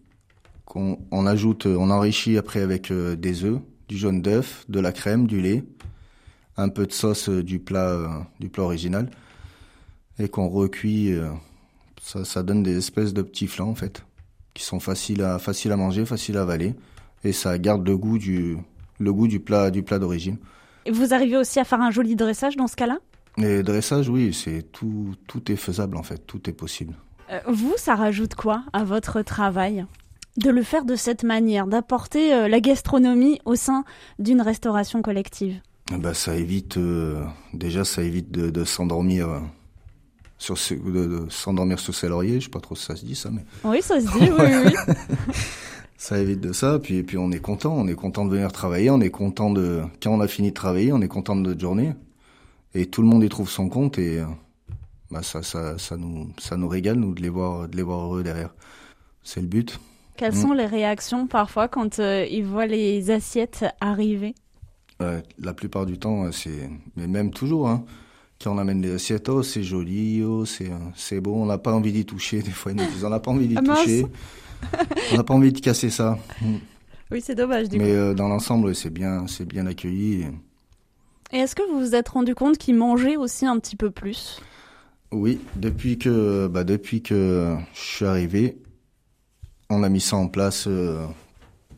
qu'on on ajoute, on enrichit après avec euh, des œufs, du jaune d'œuf, de la crème, du lait, un peu de sauce du plat, du plat original, et qu'on recuit. ça, ça donne des espèces de petits flancs en fait, qui sont faciles à, faciles à manger, faciles à avaler, et ça garde le goût du, le goût du plat, du plat d'origine. Et vous arrivez aussi à faire un joli dressage dans ce cas-là? Et dressage, oui, c'est tout, tout est faisable en fait, tout est possible. Euh, vous, ça rajoute quoi à votre travail? De le faire de cette manière, d'apporter euh, la gastronomie au sein d'une restauration collective bah, ça évite euh, déjà ça évite de, s'endormir sur de, s'endormir sur ses lauriers, je sais pas trop si ça se dit ça mais Oui, ça se dit oui oui. ça évite de ça puis puis on est content, on est content de venir travailler, on est content de quand on a fini de travailler, on est content de notre journée et tout le monde y trouve son compte et bah ça, ça, ça, nous, ça nous régale, nous, de les voir, de les voir heureux derrière. C'est le but. Quelles mm. sont les réactions parfois quand euh, ils voient les assiettes arriver? La plupart du temps, c'est. Mais même toujours, hein. Quand on amène les assiettes, oh, c'est joli, oh, c'est, c'est beau, on n'a pas envie d'y toucher. Des fois, ils nous disent, on n'a pas envie d'y ah, toucher. on n'a pas envie de casser ça. Mm. Oui, c'est dommage, du Mais coup. Euh, dans l'ensemble, c'est bien, c'est bien accueilli. Et est-ce que vous vous êtes rendu compte qu'ils mangeaient aussi un petit peu plus? Oui, depuis que, bah depuis que je suis arrivé, on a mis ça en place euh,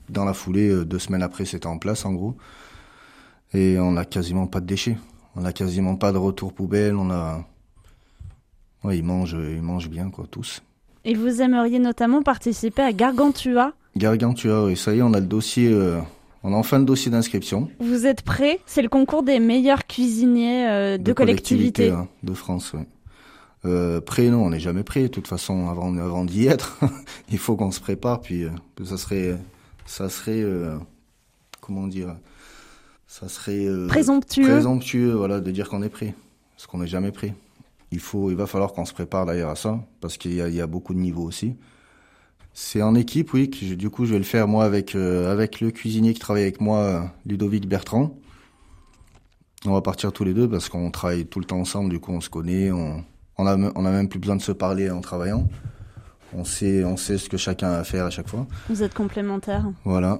dans la foulée. Euh, deux semaines après, c'était en place en gros. Et on n'a quasiment pas de déchets. On n'a quasiment pas de retour poubelle. On a. Ouais, ils mangent, ils mangent bien, quoi, tous. Et vous aimeriez notamment participer à Gargantua? Gargantua, oui, ça y est, on a le dossier. Euh, on a enfin le dossier d'inscription. Vous êtes prêts? C'est le concours des meilleurs cuisiniers de, collectivité, hein, de France, oui. Euh, prêt, non, on n'est jamais prêt. De toute façon, avant, avant d'y être, il faut qu'on se prépare. Puis, euh, ça serait, ça serait, euh, comment dire, ça serait euh, présomptueux. présomptueux, voilà, de dire qu'on est prêt, parce qu'on n'est jamais prêt. Il faut, il va falloir qu'on se prépare d'ailleurs à ça, parce qu'il y a, il y a beaucoup de niveaux aussi. C'est en équipe, oui. Que du coup, je vais le faire moi avec avec le cuisinier qui travaille avec moi, Ludovic Bertrand. On va partir tous les deux parce qu'on travaille tout le temps ensemble. Du coup, on se connaît, on on a, on a même plus besoin de se parler en travaillant. On sait, on sait ce que chacun a à faire à chaque fois. Vous êtes complémentaires. Voilà.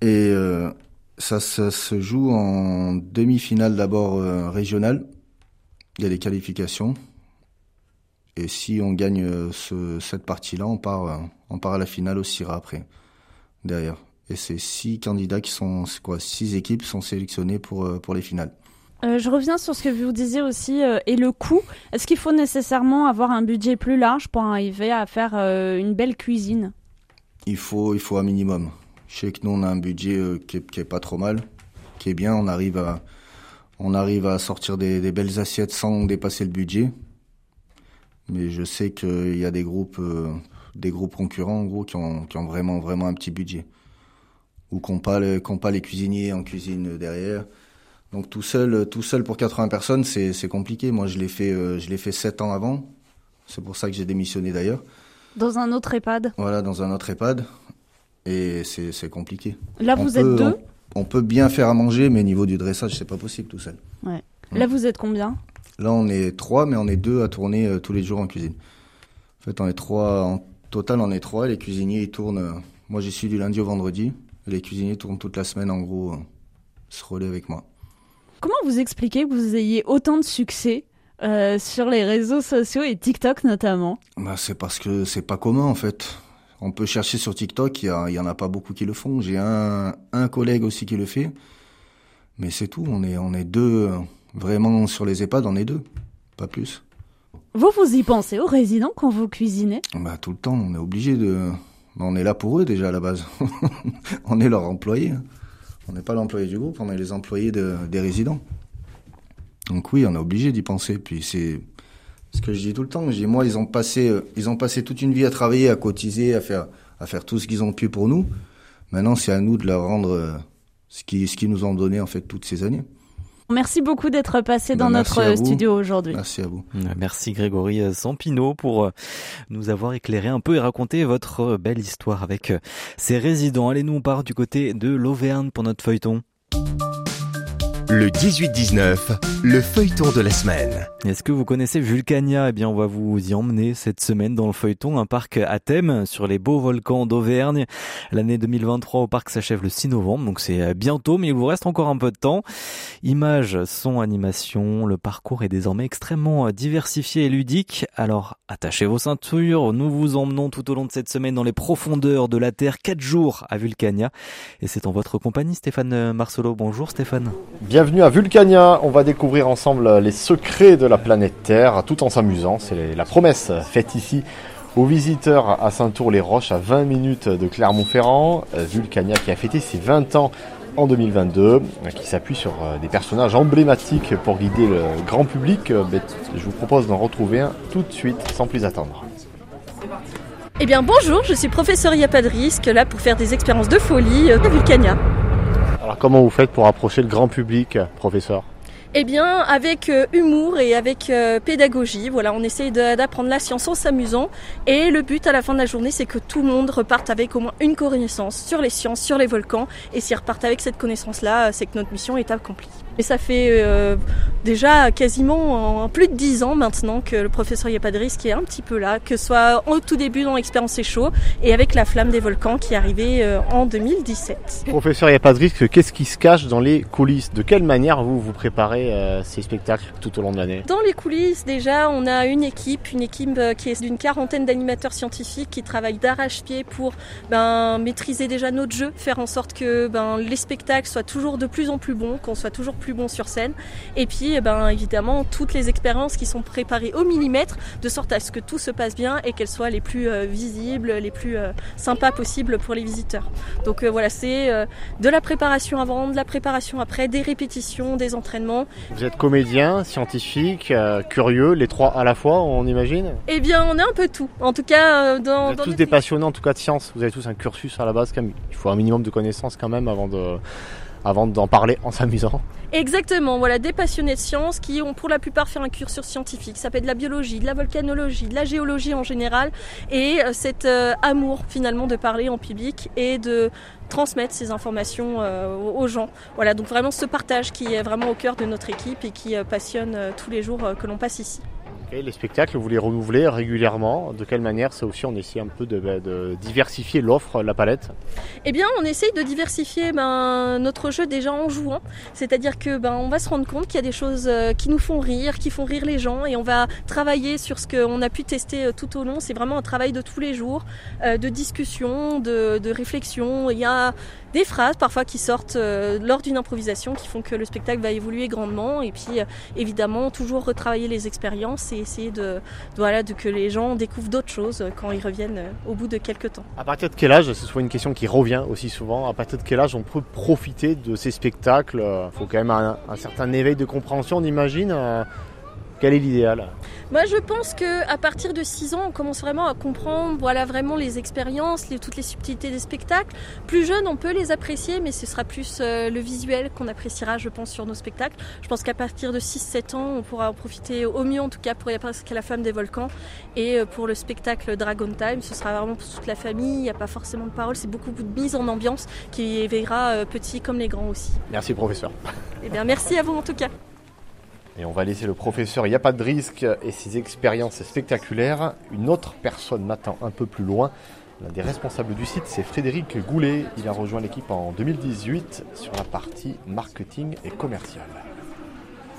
Et euh, ça, ça, se joue en demi-finale d'abord euh, régionale. Il y a des qualifications. Et si on gagne euh, ce, cette partie-là, on part, on part à la finale au CIRA après, derrière. Et c'est six candidats qui sont, c'est quoi, six équipes sont sélectionnées pour, pour les finales. Euh, je reviens sur ce que vous disiez aussi euh, et le coût. Est-ce qu'il faut nécessairement avoir un budget plus large pour arriver à faire euh, une belle cuisine? Il faut, il faut un minimum. Je sais que nous on a un budget qui est, pas trop mal, qui est bien. On arrive à, on arrive à sortir des, belles assiettes sans dépasser le budget. Mais je sais qu'il y a des groupes, des groupes concurrents en gros qui ont, qui ont vraiment, vraiment un petit budget ou qui n'ont pas, pas les cuisiniers en cuisine derrière. Donc tout seul, tout seul pour 80 personnes, c'est compliqué. Moi, je l'ai fait, euh, je l'ai fait 7 ans avant. C'est pour ça que j'ai démissionné d'ailleurs. Dans un autre EHPAD? Voilà, dans un autre EHPAD. Et c'est compliqué. Là, vous êtes deux on, peut bien faire à manger, mais niveau du dressage, c'est pas possible tout seul. Ouais. Là, vous êtes combien? Là, on est trois, mais on est deux à tourner euh, tous les jours en cuisine. En fait, on est trois. En total, on est trois. Les cuisiniers, ils tournent. Euh, moi, j'y suis du lundi au vendredi. les cuisiniers tournent toute la semaine, en gros, se relaient avec moi. Comment vous expliquez que vous ayez autant de succès euh, sur les réseaux sociaux et TikTok notamment? Bah, C'est parce que c'est pas commun en fait. On peut chercher sur TikTok, il y, y, en a pas beaucoup qui le font. J'ai un, un collègue aussi qui le fait. Mais c'est tout, on est, on est deux, vraiment sur les EHPAD, on est deux, pas plus. Vous, vous y pensez aux résidents quand vous cuisinez? Bah, Tout le temps, on est obligé de... On est là pour eux déjà à la base. on est leur employé. On n'est pas l'employé du groupe, on est les employés des résidents. Donc oui, on est obligé d'y penser. Puis c'est ce que je dis tout le temps. Je dis moi, ils ont passé, euh, ils ont passé toute une vie à travailler, à cotiser, à faire, tout ce qu'ils ont pu pour nous. Maintenant, c'est à nous de leur rendre euh, ce qu'ils nous ont donné en fait toutes ces années. Merci beaucoup d'être passé dans bah, notre studio aujourd'hui. Merci à vous. Merci Grégory Sampino pour euh, nous avoir éclairé un peu et raconté votre euh, belle histoire avec euh, ces résidents. Allez, nous on part du côté de l'Auvergne pour notre feuilleton. Le 18-19, le feuilleton de la semaine. Est-ce que vous connaissez Vulcania? Eh bien, on va vous y emmener cette semaine dans le feuilleton, un parc à thème sur les beaux volcans d'Auvergne. L'année 2023 au parc s'achève le 6 novembre, donc c'est bientôt, mais il vous reste encore un peu de temps. Images, son, animation, le parcours est désormais extrêmement diversifié et ludique. Alors, attachez vos ceintures, nous vous emmenons tout au long de cette semaine dans les profondeurs de la Terre, 4 jours à Vulcania. Et c'est en votre compagnie, Stéphane Marcelo. Bonjour Stéphane. Bienvenue à Vulcania. On va découvrir ensemble les secrets de la planète Terre tout en s'amusant. C'est la promesse faite ici aux visiteurs à Saint-Tour-les-Roches, à 20 minutes de Clermont-Ferrand. Vulcania qui a fêté ses 20 ans en 2022, qui s'appuie sur des personnages emblématiques pour guider le grand public. Je vous propose d'en retrouver un tout de suite, sans plus attendre. Eh bien bonjour, je suis professeur Il là pour faire des expériences de folie à Vulcania. Alors comment vous faites pour approcher le grand public, professeur eh bien, avec euh, humour et avec euh, pédagogie, voilà, on essaye d'apprendre la science en s'amusant. Et le but à la fin de la journée, c'est que tout le monde reparte avec au moins une connaissance sur les sciences, sur les volcans. Et s'ils repartent avec cette connaissance-là, c'est que notre mission est accomplie. Et ça fait euh, déjà quasiment en plus de dix ans maintenant que le professeur Yapadris qui est un petit peu là, que ce soit au tout début dans l'expérience chaud et avec la flamme des volcans qui est arrivée euh, en 2017. Professeur Yapadris, qu'est-ce qui se cache dans les coulisses? De quelle manière vous vous préparez euh, ces spectacles tout au long de l'année? Dans les coulisses, déjà, on a une équipe, une équipe qui est d'une quarantaine d'animateurs scientifiques qui travaillent d'arrache-pied pour ben, maîtriser déjà notre jeu, faire en sorte que ben, les spectacles soient toujours de plus en plus bons, qu'on soit toujours plus bon sur scène. Et puis, eh ben, évidemment, toutes les expériences qui sont préparées au millimètre, de sorte à ce que tout se passe bien et qu'elles soient les plus euh, visibles, les plus euh, sympas possibles pour les visiteurs. Donc euh, voilà, c'est de la préparation avant, de la préparation après, des répétitions, des entraînements. Vous êtes comédien, scientifique, curieux, les trois à la fois, on imagine? Eh bien, on est un peu tout. En tout cas, dans. Vous êtes tous des passionnés, en tout cas de science. Vous avez tous un cursus à la base, il faut un minimum de connaissances quand même avant de avant d'en parler en s'amusant. Exactement, voilà, des passionnés de sciences qui ont pour la plupart fait un cursus scientifique. Ça peut être de la biologie, de la volcanologie, de la géologie en général, et euh, cet euh, amour finalement de parler en public et de transmettre ces informations euh, aux gens. Voilà, donc vraiment ce partage qui est vraiment au cœur de notre équipe et qui passionne tous les jours que l'on passe ici les spectacles, vous les renouvelez régulièrement De quelle manière Ça aussi, on essaie un peu de, diversifier l'offre, la palette Eh bien, on essaye de diversifier ben, notre jeu déjà en jouant. C'est-à-dire que ben, on va se rendre compte qu'il y a des choses euh, qui nous font rire, qui font rire les gens, et on va travailler sur ce qu'on a pu tester euh, tout au long. C'est vraiment un travail de tous les jours, euh, de discussion, de, de réflexion. Il y a des phrases parfois qui sortent lors d'une improvisation qui font que le spectacle va évoluer grandement. Et puis, évidemment, toujours retravailler les expériences essayer de, voilà, de que les gens découvrent d'autres choses quand ils reviennent euh, au bout de quelques temps. À partir de quel âge, c'est souvent une question qui revient aussi souvent, à partir de quel âge on peut profiter de ces spectacles? Il faut quand même un certain éveil de compréhension, on imagine. Quel est l'idéal? Moi, je pense que à partir de 6 ans, on commence vraiment à comprendre, voilà, vraiment les expériences, les, toutes les subtilités des spectacles. Plus jeune, on peut les apprécier, mais ce sera plus euh, le visuel qu'on appréciera, je pense, sur nos spectacles. Je pense qu'à partir de 6-7 ans, on pourra en profiter au mieux, en tout cas, pour y presque la femme des volcans. Et euh, pour le spectacle Dragon Time, ce sera vraiment pour toute la famille. Il n'y a pas forcément de parole, c'est beaucoup de mise en ambiance qui éveillera euh, petits comme les grands aussi. Merci, professeur. Eh bien, merci à vous en tout cas. Et on va laisser le professeur Il n'y a pas de risque et ses expériences spectaculaires. Une autre personne m'attend un peu plus loin. L'un des responsables du site, c'est Frédéric Goulet. Il a rejoint l'équipe en 2018 sur la partie marketing et commercial.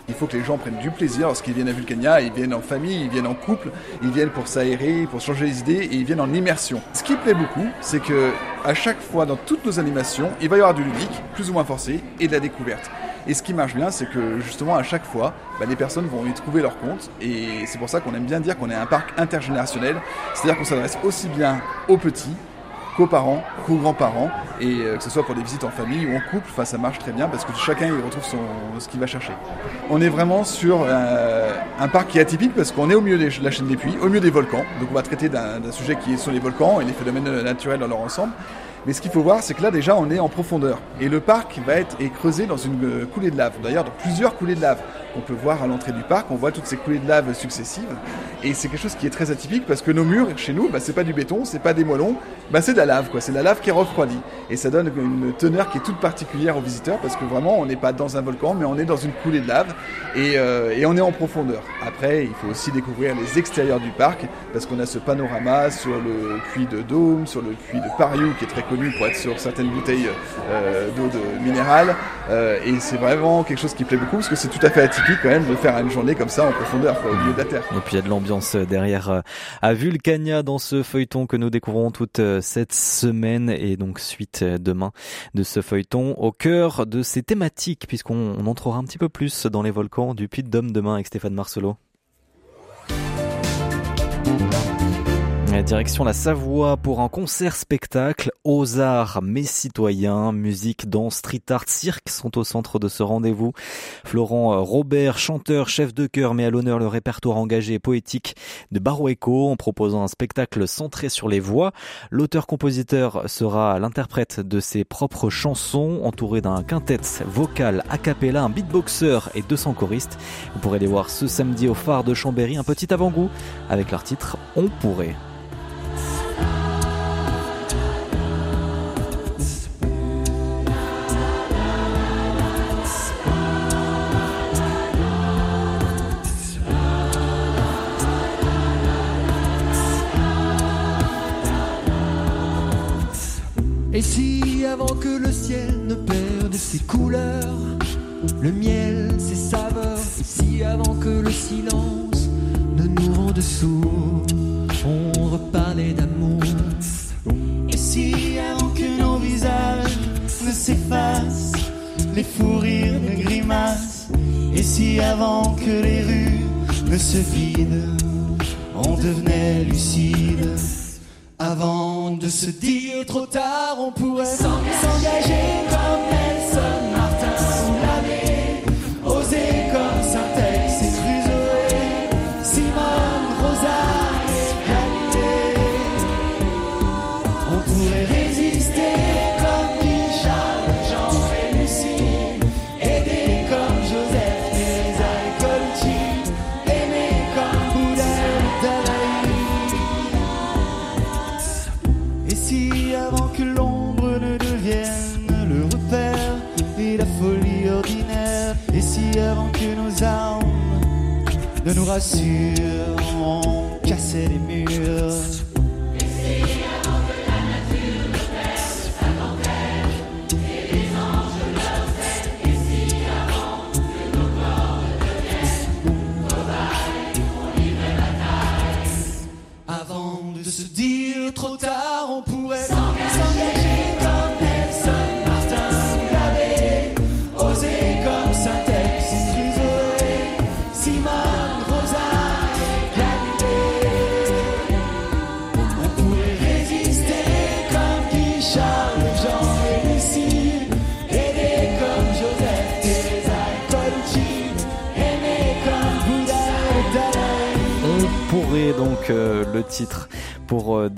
Il faut que les gens prennent du plaisir lorsqu'ils viennent à Vulcania. Ils viennent en famille, ils viennent en couple, ils viennent pour s'aérer, pour changer les idées et ils viennent en immersion. Ce qui plaît beaucoup, c'est que à chaque fois dans toutes nos animations, il va y avoir du ludique, plus ou moins forcé, et de la découverte. Et ce qui marche bien, c'est que justement à chaque fois, bah, les personnes vont y trouver leur compte. Et c'est pour ça qu'on aime bien dire qu'on est un parc intergénérationnel. C'est-à-dire qu'on s'adresse aussi bien aux petits qu'aux parents, qu'aux grands-parents, et euh, que ce soit pour des visites en famille ou en couple, ça marche très bien parce que chacun y retrouve ce qu'il va chercher. On est vraiment sur euh, un parc qui est atypique parce qu'on est au milieu de la chaîne des puits, au milieu des volcans, donc on va traiter d'un sujet qui est sur les volcans et les phénomènes naturels dans leur ensemble. Mais ce qu'il faut voir, c'est que là déjà on est en profondeur. Et le parc va être est creusé dans une euh, coulée de lave. D'ailleurs, dans plusieurs coulées de lave qu'on peut voir à l'entrée du parc. On voit toutes ces coulées de lave successives. Et c'est quelque chose qui est très atypique parce que nos murs, chez nous, bah, c'est pas du béton, c'est pas des moellons, bah, c'est de la lave. C'est de la lave qui est refroidie. Et ça donne une teneur qui est toute particulière aux visiteurs parce que vraiment, on n'est pas dans un volcan, mais on est dans une coulée de lave et, euh, on est en profondeur. Après, il faut aussi découvrir les extérieurs du parc parce qu'on a ce panorama sur le puits de Dôme, sur le puits de Pariou qui est très connu pour être sur certaines bouteilles euh, d'eau de minérale. Euh, et c'est vraiment quelque chose qui plaît beaucoup parce que c'est tout à fait atypique quand même de faire une journée comme ça en profondeur, au milieu de la Terre. Et puis il y a de l'ambiance derrière euh, à Vulcania dans ce feuilleton que nous découvrons toute cette semaine et donc suite demain de ce feuilleton au cœur de ces thématiques puisqu'on entrera un petit peu plus dans les volcans du Puy de Dôme demain avec Stéphane Marcelot. Direction la Savoie pour un concert-spectacle aux arts mais citoyens, musique, danse, street art, cirque sont au centre de ce rendez-vous. Florent euh, Robert, chanteur, chef de chœur, met à l'honneur le répertoire engagé et poétique de Baroeco en proposant un spectacle centré sur les voix. L'auteur-compositeur sera l'interprète de ses propres chansons entouré d'un quintet vocal a cappella, un beatboxer et 200 choristes. Vous pourrez les voir ce samedi au phare de Chambéry, un petit avant-goût avec leur titre On pourrait. Le miel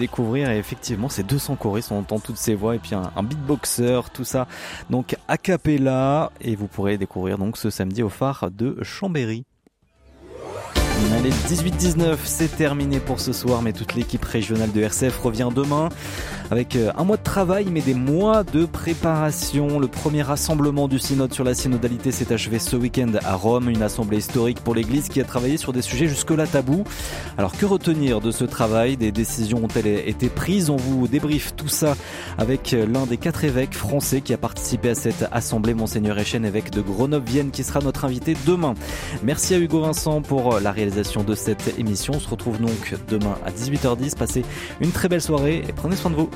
découvrir. Et effectivement c'est 200 choristes, on entend toutes ces voix. Et puis un, un beatboxer, tout ça. Donc a cappella. Et vous pourrez découvrir donc ce samedi au phare de Chambéry. Allez, 18-19, c'est terminé pour ce soir, mais toute l'équipe régionale de RCF revient demain avec euh, un mois de travail, mais des mois de préparation. Le premier rassemblement du synode sur la synodalité s'est achevé ce week-end à Rome, une assemblée historique pour l'Église qui a travaillé sur des sujets jusque-là tabous. Alors que retenir de ce travail? Des décisions ont-elles été prises? On vous débriefe tout ça avec l'un des quatre évêques français qui a participé à cette assemblée, Monseigneur Echen, évêque de Grenoble-Vienne, qui sera notre invité demain. Merci à Hugo Vincent pour la réalisation de cette émission. On se retrouve donc demain à 18h10. Passez une très belle soirée et prenez soin de vous.